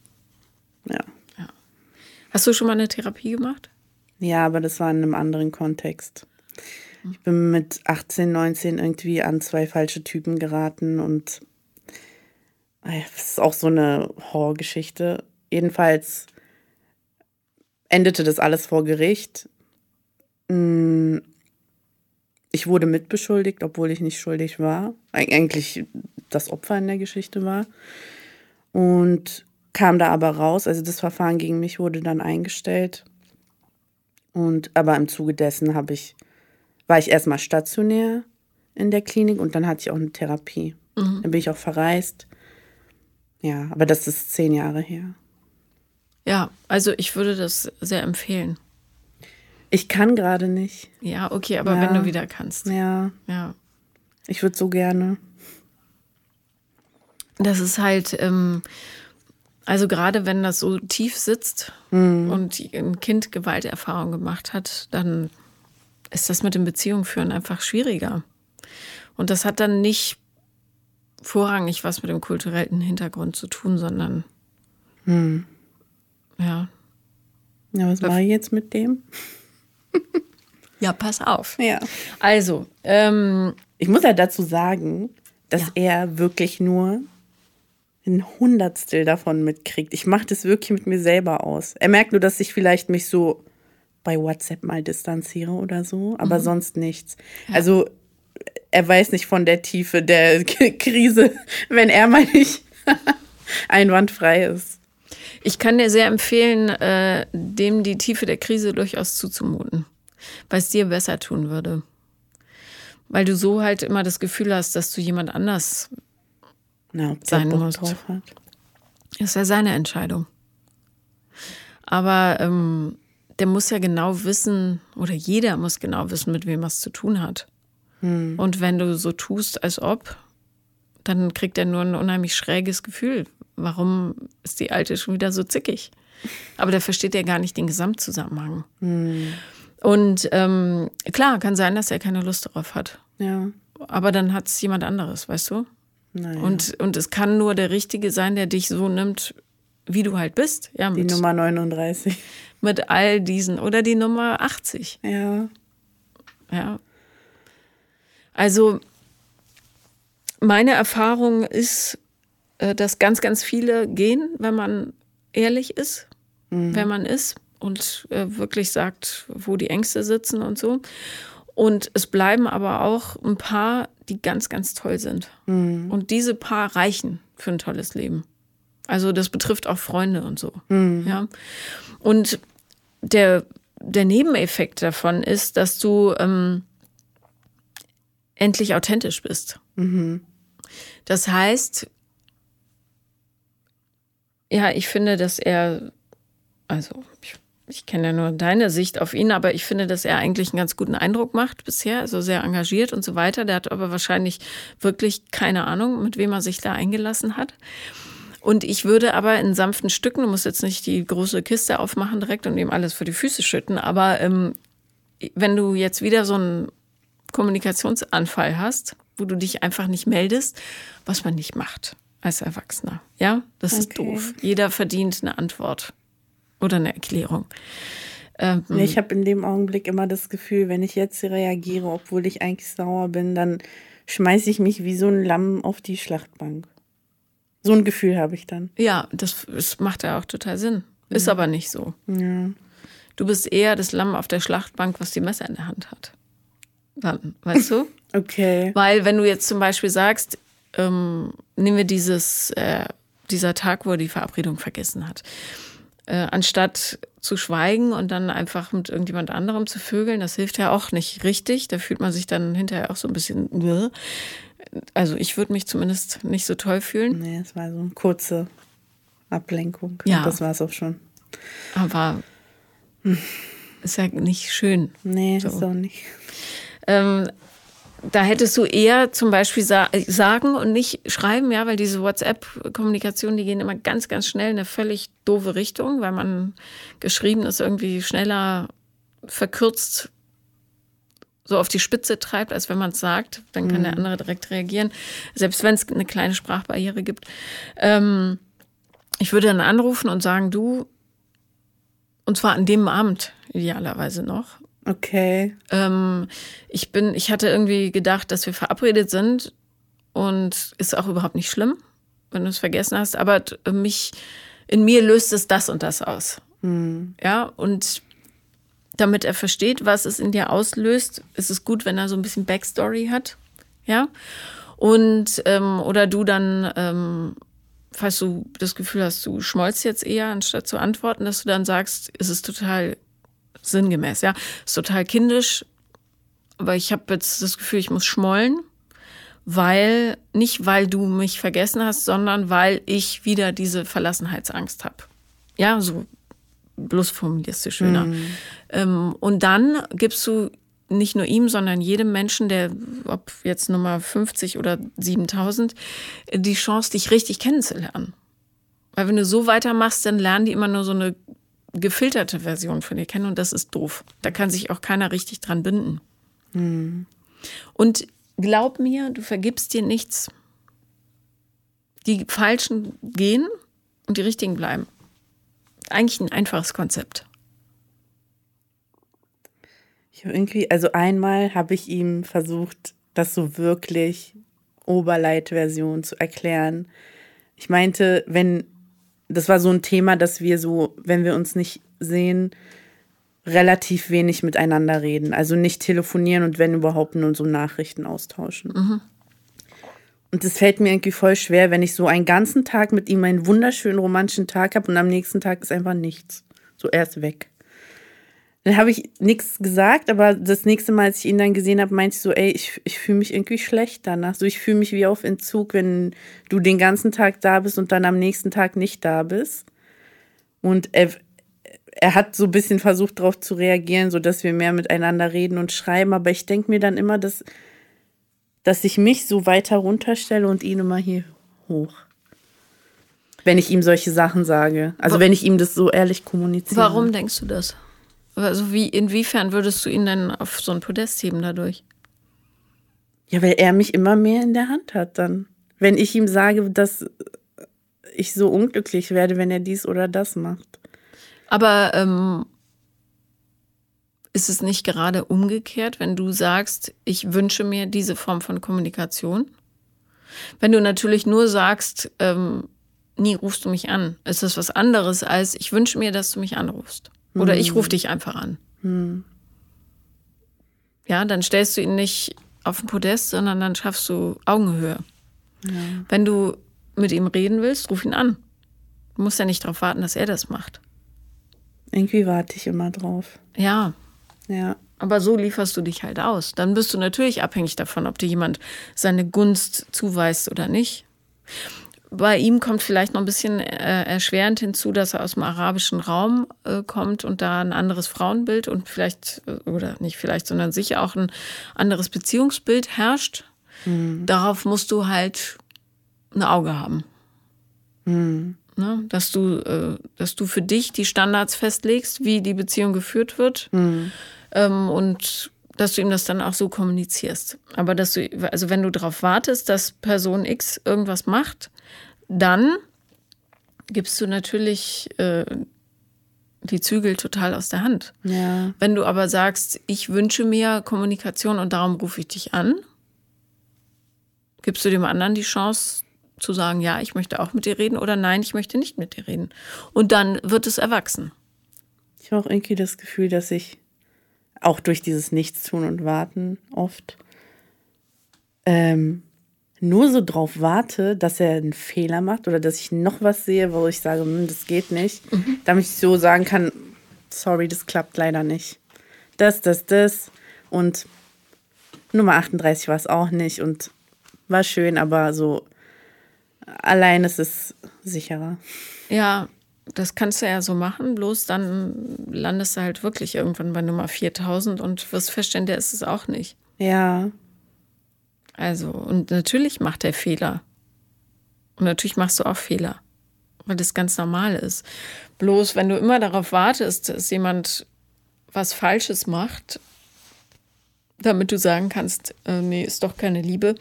Ja. Hast du schon mal eine Therapie gemacht? Ja, aber das war in einem anderen Kontext. Ich bin mit 18, 19 irgendwie an zwei falsche Typen geraten und äh, das ist auch so eine Horrorgeschichte. Jedenfalls endete das alles vor Gericht. Mm, Ich wurde mitbeschuldigt, obwohl ich nicht schuldig war. Eig- Eigentlich das Opfer in der Geschichte war. Und kam da aber raus. Also das Verfahren gegen mich wurde dann eingestellt. Und aber im Zuge dessen habe ich, war ich erstmal stationär in der Klinik und dann hatte ich auch eine Therapie. Dann bin ich auch verreist. Ja, aber das ist zehn Jahre her. Ja, also ich würde das sehr empfehlen. Ich kann gerade nicht. Ja, okay, aber Ja. wenn du wieder kannst. Ja, Ja. ich würde so gerne. Das ist halt, ähm, also gerade wenn das so tief sitzt und ein Kind Gewalterfahrung gemacht hat, dann ist das mit dem Beziehung führen einfach schwieriger. Und das hat dann nicht vorrangig was mit dem kulturellen Hintergrund zu tun, sondern ja. Ja, was mache ich jetzt mit dem? *laughs* Ja, pass auf. Ja. Also, ähm, Ich muss ja dazu sagen, dass Ja. er wirklich nur ein Hundertstel davon mitkriegt. Ich mache das wirklich mit mir selber aus. Er merkt nur, dass ich vielleicht mich so bei WhatsApp mal distanziere oder so, aber sonst nichts. Also er weiß nicht von der Tiefe der *laughs* Krise, wenn er mal nicht *laughs* einwandfrei ist. Ich kann dir sehr empfehlen, äh, dem die Tiefe der Krise durchaus zuzumuten, weil es dir besser tun würde. Weil du so halt immer das Gefühl hast, dass du jemand anders, Na, Sein musst. hat. ist ja seine Entscheidung. Aber ähm, der muss ja genau wissen, oder jeder muss genau wissen, mit wem er es zu tun hat. Und wenn du so tust, als ob, dann kriegt er nur ein unheimlich schräges Gefühl. Warum ist die Alte schon wieder so zickig? Aber der versteht ja gar nicht den Gesamtzusammenhang. Und ähm, klar, kann sein, dass er keine Lust darauf hat. Ja. Aber dann hat es jemand anderes, weißt du? Naja. Und, und es kann nur der Richtige sein, der dich so nimmt, wie du halt bist. Ja, die Nummer 39. mit all diesen. Oder die Nummer 80. Ja. Ja. Also, meine Erfahrung ist, äh, dass ganz, ganz viele gehen, wenn man ehrlich ist, wenn man ist und äh, wirklich sagt, wo die Ängste sitzen und so. Und es bleiben aber auch ein paar, die ganz, ganz toll sind. Und diese paar reichen für ein tolles Leben. Also das betrifft auch Freunde und so. Ja. Und der, der Nebeneffekt davon ist, dass du ähm, endlich authentisch bist. Das heißt, ja, ich finde, dass er, also ich, ich kenne ja nur deine Sicht auf ihn, aber ich finde, dass er eigentlich einen ganz guten Eindruck macht bisher, also sehr engagiert und so weiter. Der hat aber wahrscheinlich wirklich keine Ahnung, mit wem er sich da eingelassen hat. Und ich würde aber in sanften Stücken, du musst jetzt nicht die große Kiste aufmachen direkt und ihm alles vor die Füße schütten, aber ähm, wenn du jetzt wieder so einen Kommunikationsanfall hast, wo du dich einfach nicht meldest, was man nicht macht als Erwachsener. Ja, das ist Okay. doof. Jeder verdient eine Antwort oder eine Erklärung. Ähm, Nee, Ich habe in dem Augenblick immer das Gefühl, wenn ich jetzt reagiere, obwohl ich eigentlich sauer bin, dann schmeiße ich mich wie so ein Lamm auf die Schlachtbank. So ein Gefühl habe ich dann. ja, das, das macht ja auch total Sinn. Ist aber nicht so. Ja. Du bist eher das Lamm auf der Schlachtbank, was die Messer in der Hand hat. Dann, weißt du? *laughs* Okay. Weil wenn du jetzt zum Beispiel sagst, ähm, nehmen wir dieses, äh, dieser Tag, wo er die Verabredung vergessen hat. Äh, anstatt zu schweigen und dann einfach mit irgendjemand anderem zu vögeln, das hilft ja auch nicht richtig. Da fühlt man sich dann hinterher auch so ein bisschen. Also ich würde mich zumindest nicht so toll fühlen. Nee, es war so eine kurze Ablenkung. Ja. Und das war es auch schon. Aber ist ja nicht schön. Nee, So. ist auch nicht. Ähm, da hättest du eher zum Beispiel sa sagen und nicht schreiben, ja, weil diese WhatsApp-Kommunikation, die gehen immer ganz, ganz schnell in eine völlig doofe Richtung, weil man geschrieben ist irgendwie schneller verkürzt so auf die Spitze treibt, als wenn man es sagt. Dann kann der andere direkt reagieren, selbst wenn es eine kleine Sprachbarriere gibt. Ähm, ich würde dann anrufen und sagen, du, und zwar an dem Abend idealerweise noch, Okay. ähm, ich bin, ich hatte irgendwie gedacht, dass wir verabredet sind und ist auch überhaupt nicht schlimm, wenn du es vergessen hast, aber mich, in mir löst es das und das aus. Ja, und damit er versteht, was es in dir auslöst, ist es gut, wenn er so ein bisschen Backstory hat. Ja. Und, ähm, oder du dann, ähm, falls du das Gefühl hast, du schmollst jetzt eher, anstatt zu antworten, dass du dann sagst, es ist total sinngemäß, ja, ist total kindisch, aber ich habe jetzt das Gefühl, ich muss schmollen, weil, nicht weil du mich vergessen hast, sondern weil ich wieder diese Verlassenheitsangst habe. Ja, so bloß formulierst du schöner. Ähm, und dann gibst du nicht nur ihm, sondern jedem Menschen, der, ob jetzt Nummer 50 oder 7000, die Chance, dich richtig kennenzulernen. Weil wenn du so weitermachst, dann lernen die immer nur so eine gefilterte Version von dir kennen und das ist doof. Da kann sich auch keiner richtig dran binden. Und glaub mir, du vergibst dir nichts. Die Falschen gehen und die Richtigen bleiben. Eigentlich ein einfaches Konzept. Ich hab irgendwie, also einmal habe ich ihm versucht, das so wirklich Oberleitversion zu erklären. Ich meinte, wenn, das war so ein Thema, dass wir so, wenn wir uns nicht sehen, relativ wenig miteinander reden. Also nicht telefonieren und wenn überhaupt nur so Nachrichten austauschen. Und es fällt mir irgendwie voll schwer, wenn ich so einen ganzen Tag mit ihm einen wunderschönen romantischen Tag habe und am nächsten Tag ist einfach nichts. So er ist weg. Dann habe ich nichts gesagt, aber das nächste Mal, als ich ihn dann gesehen habe, meinte ich so, ey, ich, ich fühle mich irgendwie schlecht danach. So, ich fühle mich wie auf Entzug, wenn du den ganzen Tag da bist und dann am nächsten Tag nicht da bist. Und er, er hat so ein bisschen versucht, darauf zu reagieren, so dass wir mehr miteinander reden und schreiben. Aber ich denke mir dann immer, dass, dass ich mich so weiter runterstelle und ihn immer hier hoch. Wenn ich ihm solche Sachen sage. Also wenn ich ihm das so ehrlich kommuniziere. Warum denkst du das? Also wie, inwiefern würdest du ihn denn auf so ein Podest heben dadurch? Ja, weil er mich immer mehr in der Hand hat dann. Wenn ich ihm sage, dass ich so unglücklich werde, wenn er dies oder das macht. Aber ähm, ist es nicht gerade umgekehrt, wenn du sagst, ich wünsche mir diese Form von Kommunikation? Wenn du natürlich nur sagst, ähm, nie rufst du mich an, ist das was anderes als ich wünsche mir, dass du mich anrufst. Oder ich rufe dich einfach an. Ja, dann stellst du ihn nicht auf den Podest, sondern dann schaffst du Augenhöhe. Wenn du mit ihm reden willst, ruf ihn an. Du musst ja nicht darauf warten, dass er das macht. Irgendwie warte ich immer drauf. Ja, Ja. aber so lieferst du dich halt aus. Dann bist du natürlich abhängig davon, ob dir jemand seine Gunst zuweist oder nicht. Bei ihm kommt vielleicht noch ein bisschen äh, erschwerend hinzu, dass er aus dem arabischen Raum äh, kommt und da ein anderes Frauenbild und vielleicht, äh, oder nicht vielleicht, sondern sicher auch ein anderes Beziehungsbild herrscht. Darauf musst du halt ein Auge haben. Ne? Dass, du, äh, dass du für dich die Standards festlegst, wie die Beziehung geführt wird ähm, und dass du ihm das dann auch so kommunizierst. Aber dass du, also wenn du darauf wartest, dass Person X irgendwas macht, dann gibst du natürlich äh, die Zügel total aus der Hand. Ja. Wenn du aber sagst, ich wünsche mir Kommunikation und darum rufe ich dich an, gibst du dem anderen die Chance zu sagen, ja, ich möchte auch mit dir reden oder nein, ich möchte nicht mit dir reden. Und dann wird es erwachsen. Ich habe auch irgendwie das Gefühl, dass ich auch durch dieses Nichtstun und Warten oft ähm, nur so drauf warte, dass er einen Fehler macht oder dass ich noch was sehe, wo ich sage, hm, das geht nicht, mhm. damit ich so sagen kann, sorry, das klappt leider nicht. Das, das, das und Nummer 38 war es auch nicht und war schön, aber so allein ist es sicherer. Ja, das kannst du ja so machen, bloß dann landest du halt wirklich irgendwann bei Nummer 4000 und wirst feststellen, der ist es auch nicht. Ja. Also, und natürlich macht er Fehler. Und natürlich machst du auch Fehler, weil das ganz normal ist. Bloß, wenn du immer darauf wartest, dass jemand was Falsches macht, damit du sagen kannst, äh, nee, ist doch keine Liebe,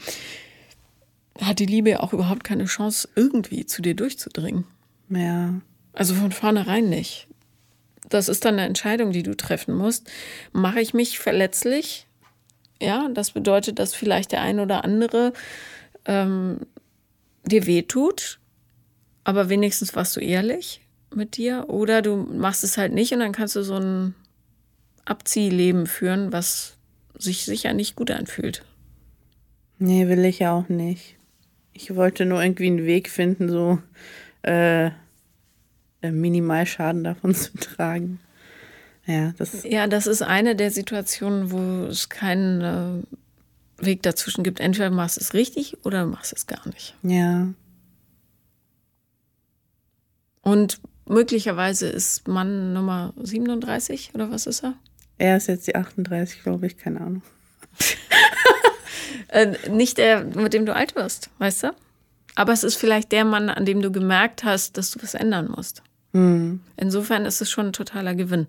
hat die Liebe ja auch überhaupt keine Chance, irgendwie zu dir durchzudringen. Ja. Also von vornherein nicht. Das ist dann eine Entscheidung, die du treffen musst. Mache ich mich verletzlich? Ja, das bedeutet, dass vielleicht der ein oder andere ähm, dir wehtut, aber wenigstens warst du ehrlich mit dir. Oder du machst es halt nicht und dann kannst du so ein Abziehleben führen, was sich sicher nicht gut anfühlt. Nee, will ich ja auch nicht. Ich wollte nur irgendwie einen Weg finden, so äh, äh, Minimalschaden davon *laughs* zu tragen. Ja, das ja, das ist eine der Situationen, wo es keinen äh, Weg dazwischen gibt. Entweder machst du es richtig oder machst es gar nicht. Ja. Und möglicherweise ist Mann Nummer 37 oder was ist er? Er ist jetzt die 38, glaube ich, keine Ahnung. *laughs* äh, nicht der, mit dem du alt wirst, weißt du? Aber es ist vielleicht der Mann, an dem du gemerkt hast, dass du was ändern musst. Mhm. Insofern ist es schon ein totaler Gewinn.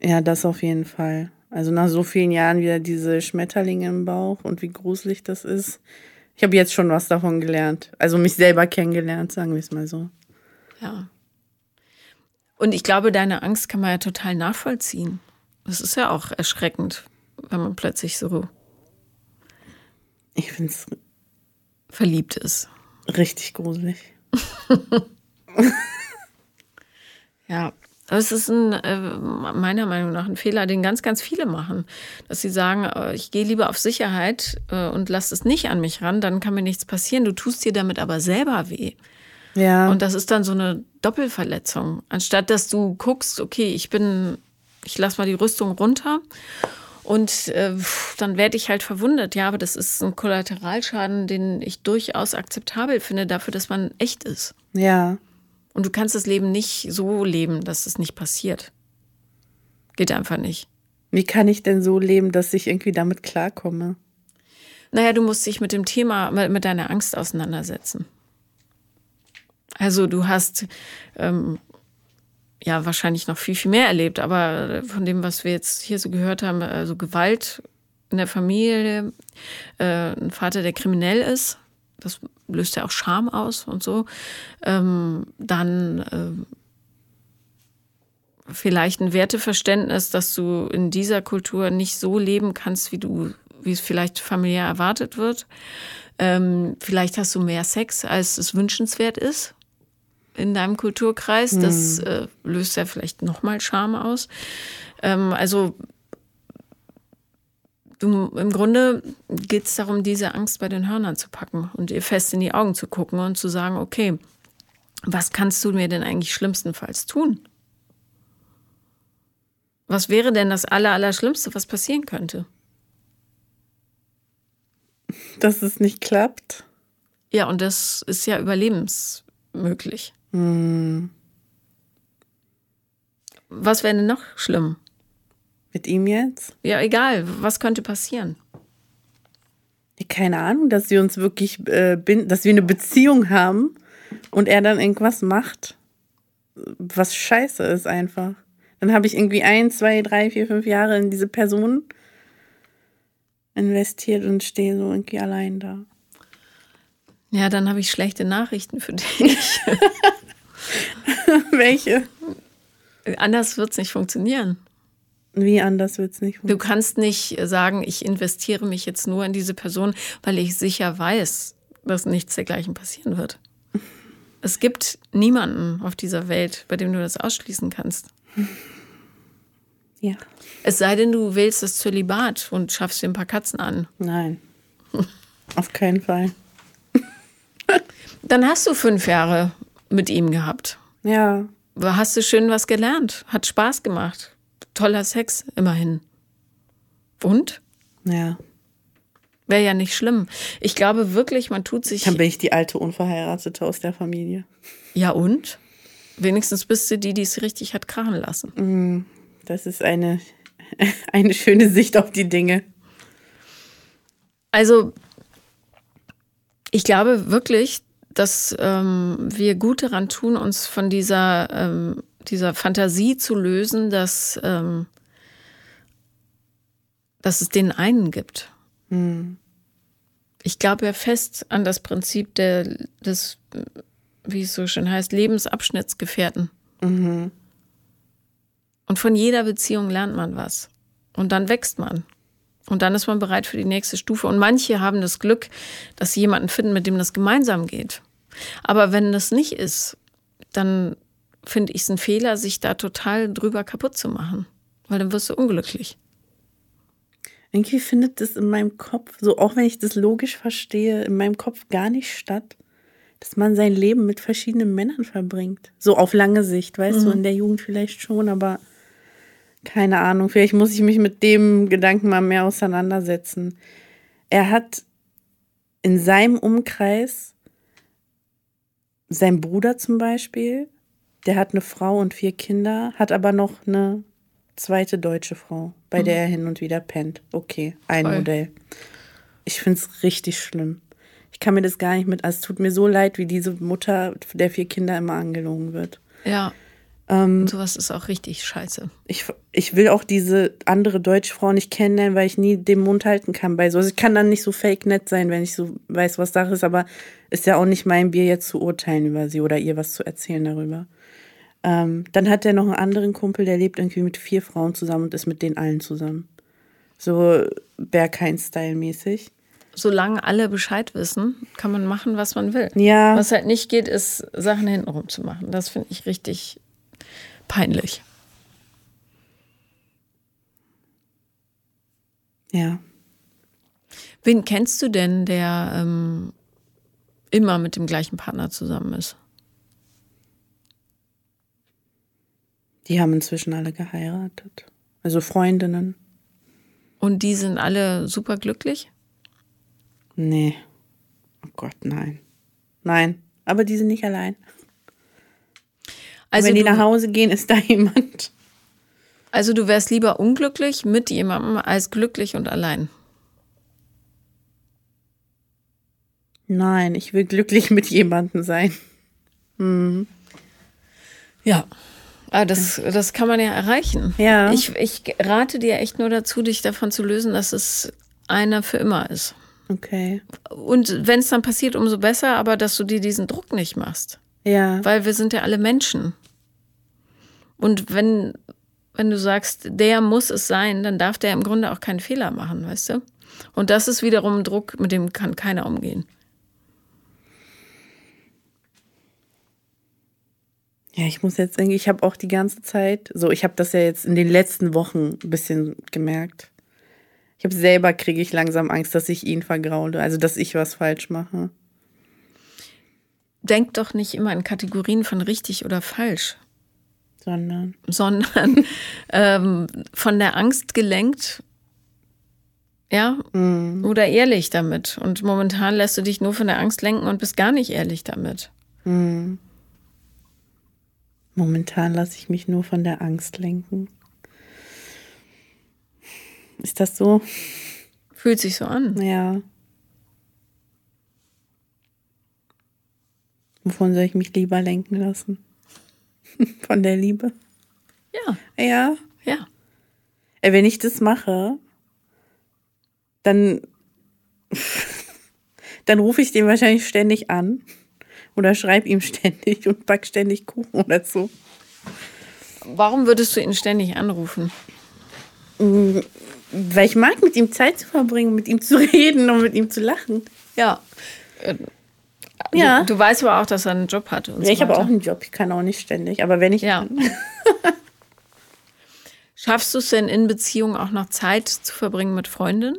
Ja, das auf jeden Fall. Also nach so vielen Jahren wieder diese Schmetterlinge im Bauch und wie gruselig das ist. Ich habe jetzt schon was davon gelernt. Also mich selber kennengelernt, sagen wir es mal so. Ja. Und ich glaube, deine Angst kann man ja total nachvollziehen. Das ist ja auch erschreckend, wenn man plötzlich so. Ich finde es. Verliebt ist. Richtig gruselig. *laughs* Ja, aber es ist ein, äh, meiner Meinung nach ein Fehler, den ganz, ganz viele machen. Dass sie sagen, äh, ich gehe lieber auf Sicherheit äh, und lass es nicht an mich ran, dann kann mir nichts passieren. Du tust dir damit aber selber weh. Ja. Und das ist dann so eine Doppelverletzung. Anstatt dass du guckst, okay, ich bin, ich lass mal die Rüstung runter und äh, dann werde ich halt verwundet. Ja, aber das ist ein Kollateralschaden, den ich durchaus akzeptabel finde, dafür, dass man echt ist. Ja. Und du kannst das Leben nicht so leben, dass es nicht passiert. Geht einfach nicht. Wie kann ich denn so leben, dass ich irgendwie damit klarkomme? Naja, du musst dich mit dem Thema, mit deiner Angst auseinandersetzen. Also du hast ähm, ja wahrscheinlich noch viel, viel mehr erlebt, aber von dem, was wir jetzt hier so gehört haben, also Gewalt in der Familie, äh, ein Vater, der kriminell ist, das löst ja auch Scham aus und so. Ähm, dann äh, vielleicht ein Werteverständnis, dass du in dieser Kultur nicht so leben kannst, wie du, wie es vielleicht familiär erwartet wird. Ähm, vielleicht hast du mehr Sex, als es wünschenswert ist in deinem Kulturkreis. Das hm. äh, löst ja vielleicht nochmal Scham aus. Ähm, also du, im Grunde geht es darum, diese Angst bei den Hörnern zu packen und ihr fest in die Augen zu gucken und zu sagen, okay, was kannst du mir denn eigentlich schlimmstenfalls tun? Was wäre denn das Allerallerschlimmste, was passieren könnte? Dass es nicht klappt. Ja, und das ist ja überlebensmöglich. Hm. Was wäre denn noch schlimm? Mit ihm jetzt? Ja, egal. Was könnte passieren? Keine Ahnung, dass sie uns wirklich, äh, dass wir eine Beziehung haben und er dann irgendwas macht, was scheiße ist einfach. Dann habe ich irgendwie ein, zwei, drei, vier, fünf Jahre in diese Person investiert und stehe so irgendwie allein da. Ja, dann habe ich schlechte Nachrichten für dich. *laughs* *laughs* Welche? Anders wird es nicht funktionieren. Wie anders wird es nicht funktionieren? Du kannst nicht sagen, ich investiere mich jetzt nur in diese Person, weil ich sicher weiß, dass nichts dergleichen passieren wird. Es gibt niemanden auf dieser Welt, bei dem du das ausschließen kannst. Ja. Es sei denn, du wählst das Zölibat und schaffst dir ein paar Katzen an. Nein. *laughs* Auf keinen Fall. Dann hast du fünf Jahre mit ihm gehabt. Ja. Hast du schön was gelernt? Hat Spaß gemacht. Toller Sex, immerhin. Und? Ja. Wäre ja nicht schlimm. Ich glaube wirklich, man tut sich. Dann bin ich die alte Unverheiratete aus der Familie. Ja, und? Wenigstens bist du die, die es richtig hat krachen lassen. Das ist eine, *laughs* eine schöne Sicht auf die Dinge. Also, ich glaube wirklich, dass ähm, wir gut daran tun, uns von dieser, ähm, dieser Fantasie zu lösen, dass, ähm, dass es den einen gibt. Ich glaube ja fest an das Prinzip der, des, wie es so schön heißt, Lebensabschnittsgefährten. Und von jeder Beziehung lernt man was. Und dann wächst man. Und dann ist man bereit für die nächste Stufe. Und manche haben das Glück, dass sie jemanden finden, mit dem das gemeinsam geht. Aber wenn das nicht ist, dann finde ich es ein Fehler, sich da total drüber kaputt zu machen. Weil dann wirst du unglücklich. Irgendwie findet das in meinem Kopf, so auch wenn ich das logisch verstehe, in meinem Kopf gar nicht statt, dass man sein Leben mit verschiedenen Männern verbringt. So auf lange Sicht, weißt du, in der Jugend vielleicht schon, aber keine Ahnung, vielleicht muss ich mich mit dem Gedanken mal mehr auseinandersetzen. Er hat in seinem Umkreis sein Bruder zum Beispiel, der hat eine Frau und vier Kinder, hat aber noch eine zweite deutsche Frau, bei der er hin und wieder pennt. Okay, ein Toll. Modell. Ich finde es richtig schlimm. Ich kann mir das gar nicht mit. Also es tut mir so leid, wie diese Mutter der vier Kinder immer angelogen wird. Ja. Und sowas ist auch richtig scheiße. Ich, ich will auch diese andere deutsche Frau nicht kennenlernen, weil ich nie den Mund halten kann bei so. Also ich kann dann nicht so fake nett sein, wenn ich so weiß, was Sache ist, aber ist ja auch nicht mein Bier jetzt zu urteilen über sie oder ihr was zu erzählen darüber. Ähm, dann hat er noch einen anderen Kumpel, der lebt irgendwie mit vier Frauen zusammen und ist mit den allen zusammen. So Berghain-Style-mäßig. Solange alle Bescheid wissen, kann man machen, was man will. Ja. Was halt nicht geht, ist, Sachen hintenrum zu machen. Das finde ich richtig peinlich. Ja. Wen kennst du denn, der ähm, immer mit dem gleichen Partner zusammen ist? Die haben inzwischen alle geheiratet. Also Freundinnen. Und die sind alle super glücklich? Nee. Oh Gott, nein. Nein. Aber die sind nicht allein. Also Wenn die nach Hause gehen, ist da *laughs* jemand. also du wärst lieber unglücklich mit jemandem als glücklich und allein. Nein, ich will glücklich mit jemandem sein. Ja. Aber das, das kann man ja erreichen. Ja. Ich, ich rate dir echt nur dazu, dich davon zu lösen, dass es einer für immer ist. Okay. Und wenn es dann passiert, umso besser, aber dass du dir diesen Druck nicht machst. Ja. Weil wir sind ja alle Menschen. Und wenn, wenn du sagst, der muss es sein, dann darf der im Grunde auch keinen Fehler machen, weißt du? Und das ist wiederum ein Druck, mit dem kann keiner umgehen. Ja, ich muss jetzt irgendwie, ich habe auch die ganze Zeit, so ich habe das ja jetzt in den letzten Wochen ein bisschen gemerkt. Ich habe selber kriege ich langsam Angst, dass ich ihn vergraule, also dass ich was falsch mache. Denk doch nicht immer in Kategorien von richtig oder falsch, Sondern sondern *laughs* ähm, von der Angst gelenkt, ja, oder ehrlich damit. Und momentan lässt du dich nur von der Angst lenken und bist gar nicht ehrlich damit. momentan lasse ich mich nur von der Angst lenken. Ist das so? Fühlt sich so an. Ja. Wovon soll ich mich lieber lenken lassen? *laughs* Von der Liebe? Ja, Ja. ja. Ey, wenn ich das mache, dann, *laughs* dann rufe ich den wahrscheinlich ständig an oder schreibe ihm ständig und back ständig Kuchen oder so. Warum würdest du ihn ständig anrufen? Weil ich mag, mit ihm Zeit zu verbringen, mit ihm zu *laughs* reden und mit ihm zu lachen. Ja. Ja. Du, du weißt aber auch, dass er einen Job hat. Und Ja, so ich habe auch einen Job, ich kann auch nicht ständig, aber wenn ich Ja. *laughs* Schaffst du es denn in Beziehungen auch noch Zeit zu verbringen mit Freundinnen?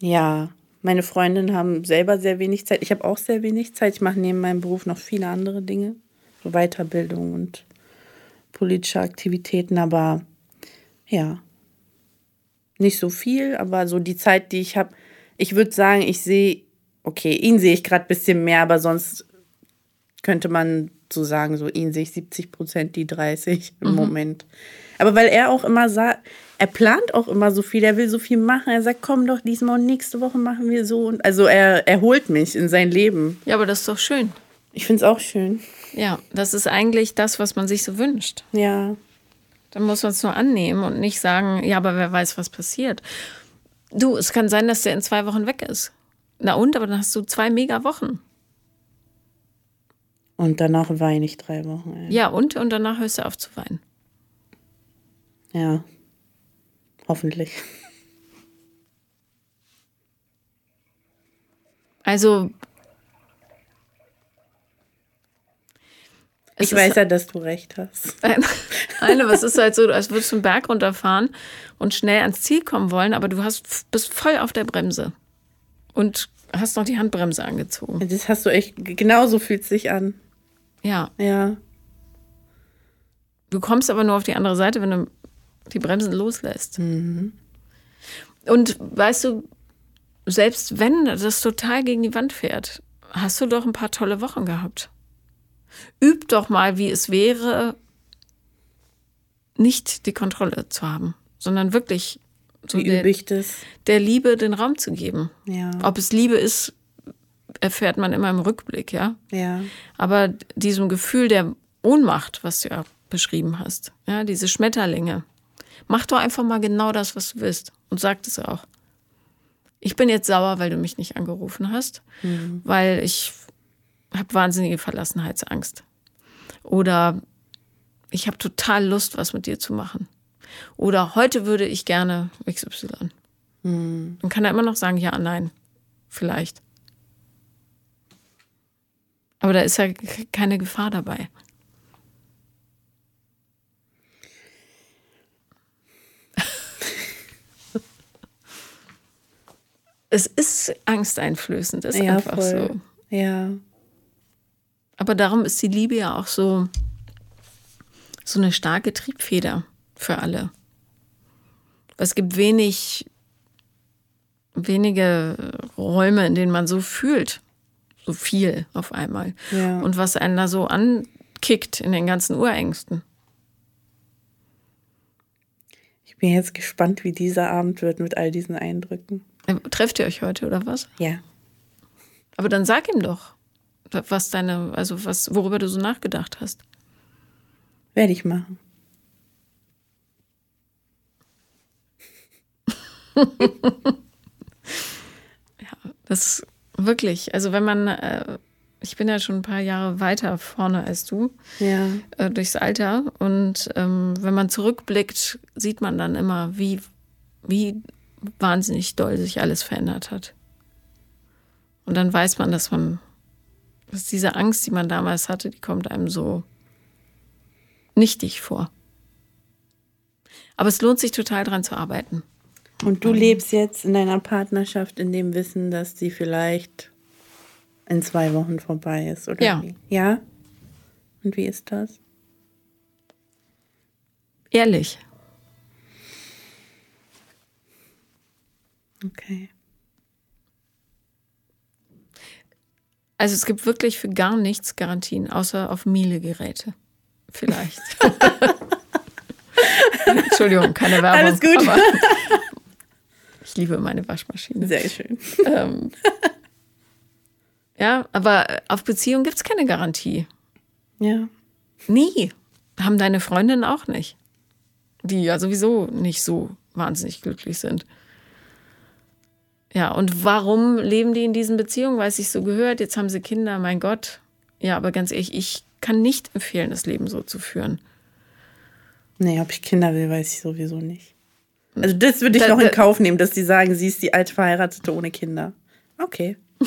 Ja, meine Freundinnen haben selber sehr wenig Zeit. Ich habe auch sehr wenig Zeit. Ich mache neben meinem Beruf noch viele andere Dinge, so Weiterbildung und politische Aktivitäten, aber ja, nicht so viel, aber so die Zeit, die ich habe, ich würde sagen, ich sehe, okay, ihn sehe ich gerade ein bisschen mehr, aber sonst könnte man so sagen, so ihn sehe ich 70 Prozent, die 30 im mhm. Moment. Aber weil er auch immer sagt, er plant auch immer so viel, er will so viel machen. Er sagt, komm doch diesmal und nächste Woche machen wir so. Und also er, er holt mich in sein Leben. Ja, aber das ist doch schön. Ich finde es auch schön. Ja, das ist eigentlich das, was man sich so wünscht. Ja. Dann muss man es nur annehmen und nicht sagen, ja, aber wer weiß, was passiert. Du, es kann sein, dass der in zwei Wochen weg ist. Na und, aber dann hast du zwei mega Wochen. Und danach weine ich drei Wochen. Ey. Ja, und? Und danach hörst du auf zu weinen. Ja. Hoffentlich. Also. Ich weiß ja, dass du recht hast. Eine, was ist halt so, als würdest du einen Berg runterfahren und schnell ans Ziel kommen wollen, aber du hast, bist voll auf der Bremse und hast noch die Handbremse angezogen. Das hast du echt, genauso fühlt es sich an. Ja. Ja. Du kommst aber nur auf die andere Seite, wenn du die Bremsen loslässt. Mhm. Und weißt du, selbst wenn das total gegen die Wand fährt, hast du doch ein paar tolle Wochen gehabt. Üb doch mal, wie es wäre, nicht die Kontrolle zu haben, sondern wirklich so der, der, Liebe den Raum zu geben. Ja. Ob es Liebe ist, erfährt man immer im Rückblick, ja. Ja. Aber diesem Gefühl der Ohnmacht, was du ja beschrieben hast, ja, diese Schmetterlinge, mach doch einfach mal genau das, was du willst und sag es auch. Ich bin jetzt sauer, weil du mich nicht angerufen hast, mhm. weil ich habe wahnsinnige Verlassenheitsangst. Oder ich habe total Lust, was mit dir zu machen. Oder heute würde ich gerne XY. Mhm. Dann kann er immer noch sagen, ja, nein, vielleicht. Aber da ist ja keine Gefahr dabei. *laughs* es ist angsteinflößend, ist ja, einfach voll. so. Ja. Aber darum ist die Liebe ja auch so, so eine starke Triebfeder für alle. Es gibt wenig, wenige Räume, in denen man so fühlt, so viel auf einmal. Ja. Und was einen da so ankickt in den ganzen Urängsten. Ich bin jetzt gespannt, wie dieser Abend wird mit all diesen Eindrücken. Äh, trefft ihr euch heute oder was? Ja. Aber dann sag ihm doch, was deine, also was, worüber du so nachgedacht hast. Werde ich machen. Ja, das wirklich. Also wenn man, äh, ich bin ja schon ein paar Jahre weiter vorne als du, ja. äh, durchs Alter. Und ähm, wenn man zurückblickt, sieht man dann immer, wie, wie wahnsinnig doll sich alles verändert hat. Und dann weiß man, dass man, dass diese Angst, die man damals hatte, die kommt einem so nichtig vor. Aber es lohnt sich total dran zu arbeiten. Und du lebst jetzt in deiner Partnerschaft in dem Wissen, dass sie vielleicht in zwei Wochen vorbei ist, oder? Ja. Wie? Ja? Und wie ist das? Ehrlich. Okay. Also es gibt wirklich für gar nichts Garantien, außer auf Miele-Geräte. Vielleicht. *laughs* Entschuldigung, keine Werbung. Alles gut. Ich liebe meine Waschmaschine. Sehr schön. Ähm, ja, aber auf Beziehung gibt es keine Garantie. Ja. Nie. Haben deine Freundinnen auch nicht. Die ja sowieso nicht so wahnsinnig glücklich sind. Ja, und warum leben die in diesen Beziehungen? Weil es sich so gehört, jetzt haben sie Kinder, mein Gott. Ja, aber ganz ehrlich, ich kann nicht empfehlen, das Leben so zu führen. Nee, ob ich Kinder will, weiß ich sowieso nicht. Also das würde ich da, noch in Kauf nehmen, dass die sagen, sie ist die alte Verheiratete ohne Kinder. Okay. *laughs*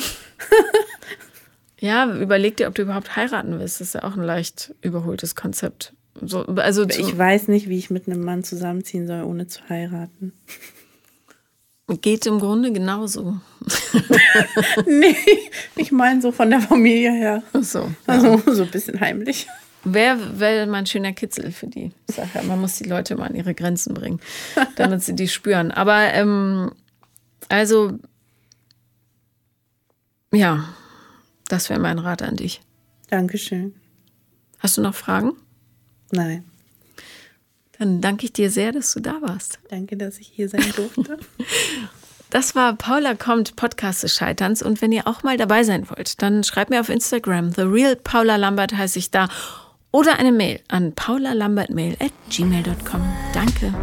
ja, überleg dir, ob du überhaupt heiraten willst. Das ist ja auch ein leicht überholtes Konzept So, also ich weiß nicht, wie ich mit einem Mann zusammenziehen soll, ohne zu heiraten. Geht im Grunde genauso. *laughs* nee, ich meine so von der Familie her. So, also ja. so ein bisschen heimlich. Wäre wär mal ein schöner Kitzel für die Sache. Man muss die Leute mal an ihre Grenzen bringen, *laughs* damit sie die spüren. Aber ähm, also, ja, das wäre mein Rat an dich. Dankeschön. Hast du noch Fragen? Nein. Dann danke ich dir sehr, dass du da warst. Danke, dass ich hier sein durfte. *laughs* Das war Paula kommt, Podcast des Scheiterns. Und wenn ihr auch mal dabei sein wollt, dann schreibt mir auf Instagram. The Real Paula Lambert heiße ich da. Oder eine Mail an paulalambertmail at gmail.com. Danke.